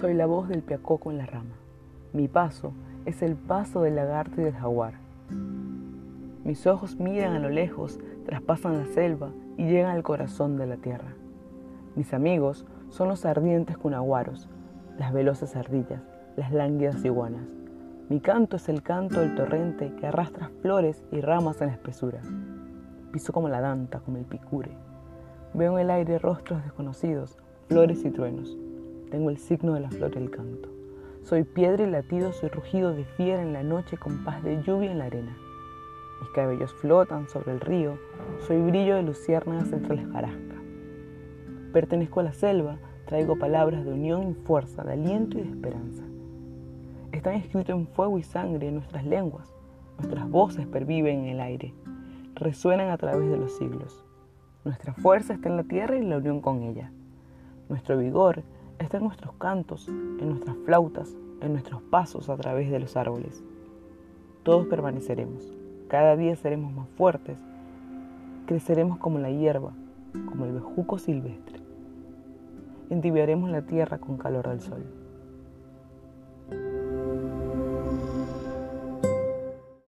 Soy la voz del piacoco en la rama. Mi paso es el paso del lagarto y del jaguar. Mis ojos miran a lo lejos, traspasan la selva y llegan al corazón de la tierra. Mis amigos son los ardientes cunaguaros, las veloces ardillas, las lánguidas iguanas. Mi canto es el canto del torrente que arrastra flores y ramas en la espesura. Piso como la danta, como el picure. Veo en el aire rostros desconocidos, flores y truenos. Tengo el signo de la flor y el canto. Soy piedra y latido, soy rugido de fiera en la noche con paz de lluvia en la arena. Mis cabellos flotan sobre el río, soy brillo de luciérnagas entre las jarascas. Pertenezco a la selva, traigo palabras de unión y fuerza, de aliento y de esperanza. Están escritos en fuego y sangre en nuestras lenguas. Nuestras voces perviven en el aire, resuenan a través de los siglos. Nuestra fuerza está en la tierra y la unión con ella. Nuestro vigor está en nuestros cantos, en nuestras flautas, en nuestros pasos a través de los árboles. Todos permaneceremos. Cada día seremos más fuertes. Creceremos como la hierba, como el bejuco silvestre. Entibiaremos la tierra con calor del sol.